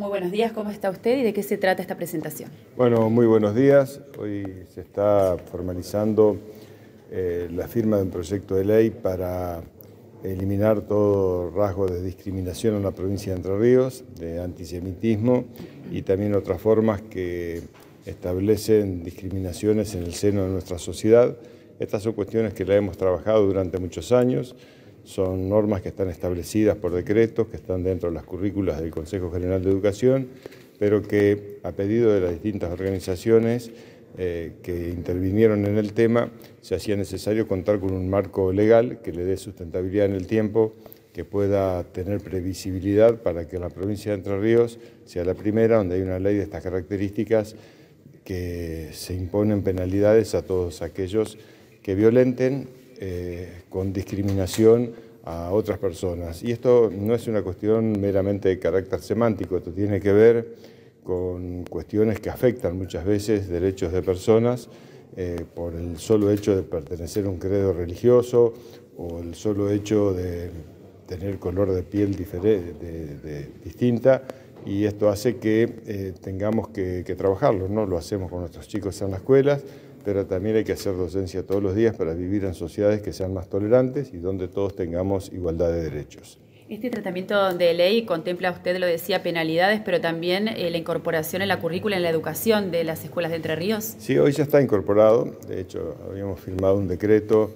Muy buenos días, ¿cómo está usted y de qué se trata esta presentación? Bueno, muy buenos días. Hoy se está formalizando eh, la firma de un proyecto de ley para eliminar todo rasgo de discriminación en la provincia de Entre Ríos, de antisemitismo y también otras formas que establecen discriminaciones en el seno de nuestra sociedad. Estas son cuestiones que la hemos trabajado durante muchos años. Son normas que están establecidas por decretos, que están dentro de las currículas del Consejo General de Educación, pero que a pedido de las distintas organizaciones eh, que intervinieron en el tema, se hacía necesario contar con un marco legal que le dé sustentabilidad en el tiempo, que pueda tener previsibilidad para que la provincia de Entre Ríos sea la primera donde hay una ley de estas características que se imponen penalidades a todos aquellos que violenten eh, con discriminación a otras personas. Y esto no es una cuestión meramente de carácter semántico, esto tiene que ver con cuestiones que afectan muchas veces derechos de personas eh, por el solo hecho de pertenecer a un credo religioso o el solo hecho de tener color de piel diferente, distinta y esto hace que eh, tengamos que, que trabajarlo, ¿no? Lo hacemos con nuestros chicos en las escuelas, pero también hay que hacer docencia todos los días para vivir en sociedades que sean más tolerantes y donde todos tengamos igualdad de derechos. Este tratamiento de ley contempla, usted lo decía, penalidades, pero también eh, la incorporación en la currícula, en la educación de las escuelas de Entre Ríos. Sí, hoy ya está incorporado. De hecho, habíamos firmado un decreto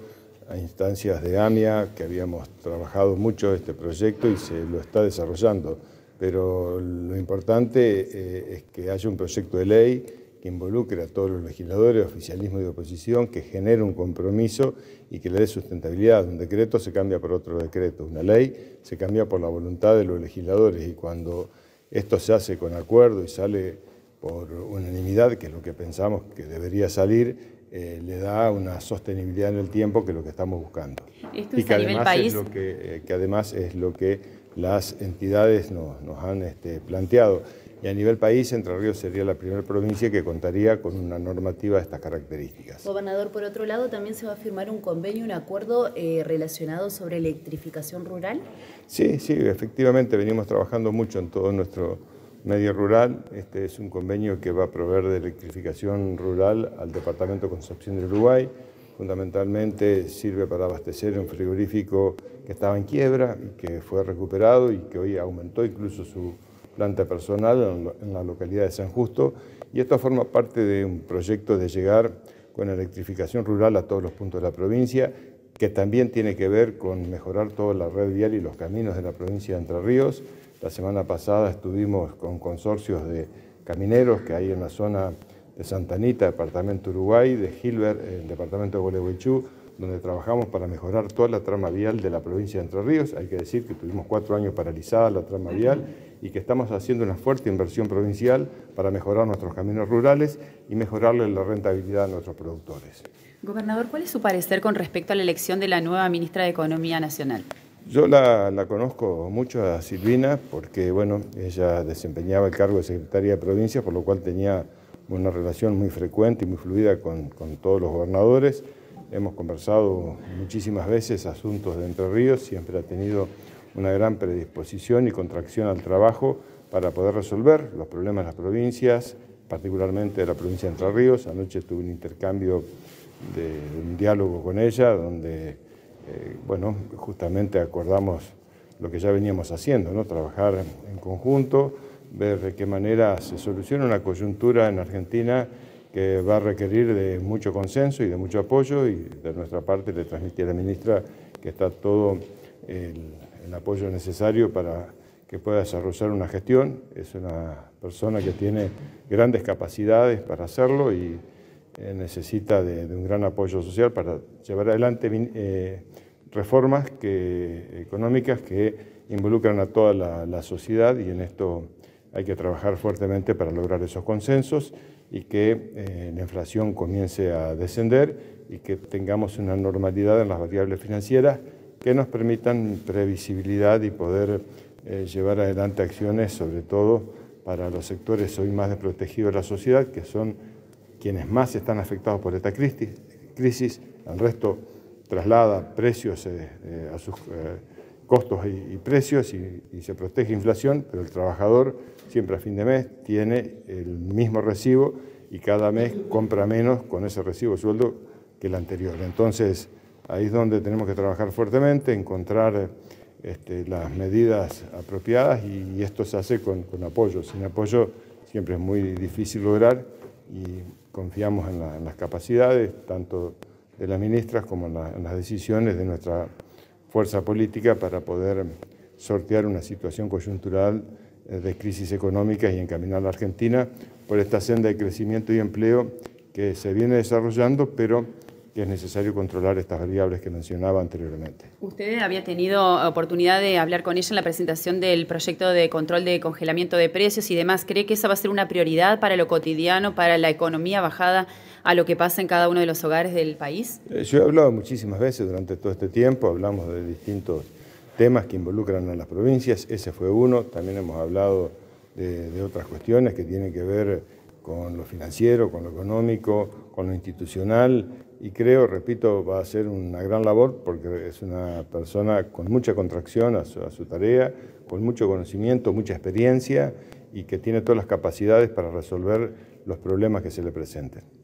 a instancias de AMIA, que habíamos trabajado mucho este proyecto y se lo está desarrollando. Pero lo importante eh, es que haya un proyecto de ley que involucre a todos los legisladores, oficialismo y oposición, que genere un compromiso y que le dé sustentabilidad. Un decreto se cambia por otro decreto, una ley se cambia por la voluntad de los legisladores y cuando esto se hace con acuerdo y sale por unanimidad, que es lo que pensamos que debería salir, eh, le da una sostenibilidad en el tiempo que es lo que estamos buscando. Esto y que, a nivel país... es lo que, eh, que, además es lo que las entidades nos, nos han este, planteado y a nivel país Entre Ríos sería la primera provincia que contaría con una normativa de estas características. Gobernador, por otro lado, también se va a firmar un convenio, un acuerdo eh, relacionado sobre electrificación rural. Sí, sí, efectivamente venimos trabajando mucho en todo nuestro medio rural. Este es un convenio que va a proveer de electrificación rural al Departamento de Concepción del Uruguay. Fundamentalmente sirve para abastecer un frigorífico que estaba en quiebra y que fue recuperado y que hoy aumentó incluso su planta personal en la localidad de San Justo y esto forma parte de un proyecto de llegar con electrificación rural a todos los puntos de la provincia que también tiene que ver con mejorar toda la red vial y los caminos de la provincia de Entre Ríos. La semana pasada estuvimos con consorcios de camineros que hay en la zona de Santa Anita, departamento Uruguay, de Gilbert, departamento de Gualeguaychú, donde trabajamos para mejorar toda la trama vial de la provincia de Entre Ríos. Hay que decir que tuvimos cuatro años paralizada la trama vial y que estamos haciendo una fuerte inversión provincial para mejorar nuestros caminos rurales y mejorarle la rentabilidad a nuestros productores. Gobernador, ¿cuál es su parecer con respecto a la elección de la nueva ministra de Economía Nacional? Yo la, la, conozco mucho a Silvina porque bueno, ella desempeñaba el cargo de secretaria de provincia, por lo cual tenía una relación muy frecuente y muy fluida con, con todos los gobernadores. Hemos conversado muchísimas veces asuntos de Entre Ríos, siempre ha tenido una gran predisposición y contracción al trabajo para poder resolver los problemas de las provincias, particularmente de la provincia de Entre Ríos. Anoche tuve un intercambio de, un diálogo con ella, donde eh, bueno, justamente acordamos lo que ya veníamos haciendo, ¿no? trabajar en conjunto, ver de qué manera se soluciona una coyuntura en Argentina que va a requerir de mucho consenso y de mucho apoyo y de nuestra parte le transmití a la ministra que está todo el, apoyo necesario para que pueda desarrollar una gestión. Es una persona que tiene grandes capacidades para hacerlo y eh, necesita de, un gran apoyo social para llevar adelante eh, reformas que, económicas que involucran a toda la sociedad y en esto hay que trabajar fuertemente para lograr esos consensos y que eh, la inflación comience a descender y que tengamos una normalidad en las variables financieras que nos permitan previsibilidad y poder eh, llevar adelante acciones, sobre todo para los sectores hoy más desprotegidos de la sociedad, que son quienes más están afectados por esta crisis. El resto traslada precios eh, a sus costos y, precios y, se protege inflación, pero el trabajador siempre a fin de mes tiene el mismo recibo y cada mes compra menos con ese recibo sueldo que el anterior. Entonces, ahí es donde tenemos que trabajar fuertemente, encontrar este, las medidas apropiadas y, esto se hace con, apoyo. Sin apoyo siempre es muy difícil lograr y confiamos en, las capacidades tanto de las ministras como en las decisiones de nuestra fuerza política para poder sortear una situación coyuntural eh, de crisis económica y encaminar a la Argentina por esta senda de crecimiento y empleo que se viene desarrollando, pero que es necesario controlar estas variables que mencionaba anteriormente. Usted había tenido oportunidad de hablar con ella en la presentación del proyecto de control de congelamiento de precios y demás. ¿Cree que esa va a ser una prioridad para lo cotidiano, para la economía bajada a lo que pasa en cada uno de los hogares del país? Eh, yo he hablado muchísimas veces durante todo este tiempo, hablamos de distintos temas que involucran a las provincias, ese fue uno, también hemos hablado de, de otras cuestiones que tienen que ver con lo financiero, con lo económico, con lo institucional y creo, repito, va a ser una gran labor porque es una persona con mucha contracción a su, a su, tarea, con mucho conocimiento, mucha experiencia y que tiene todas las capacidades para resolver los problemas que se le presenten.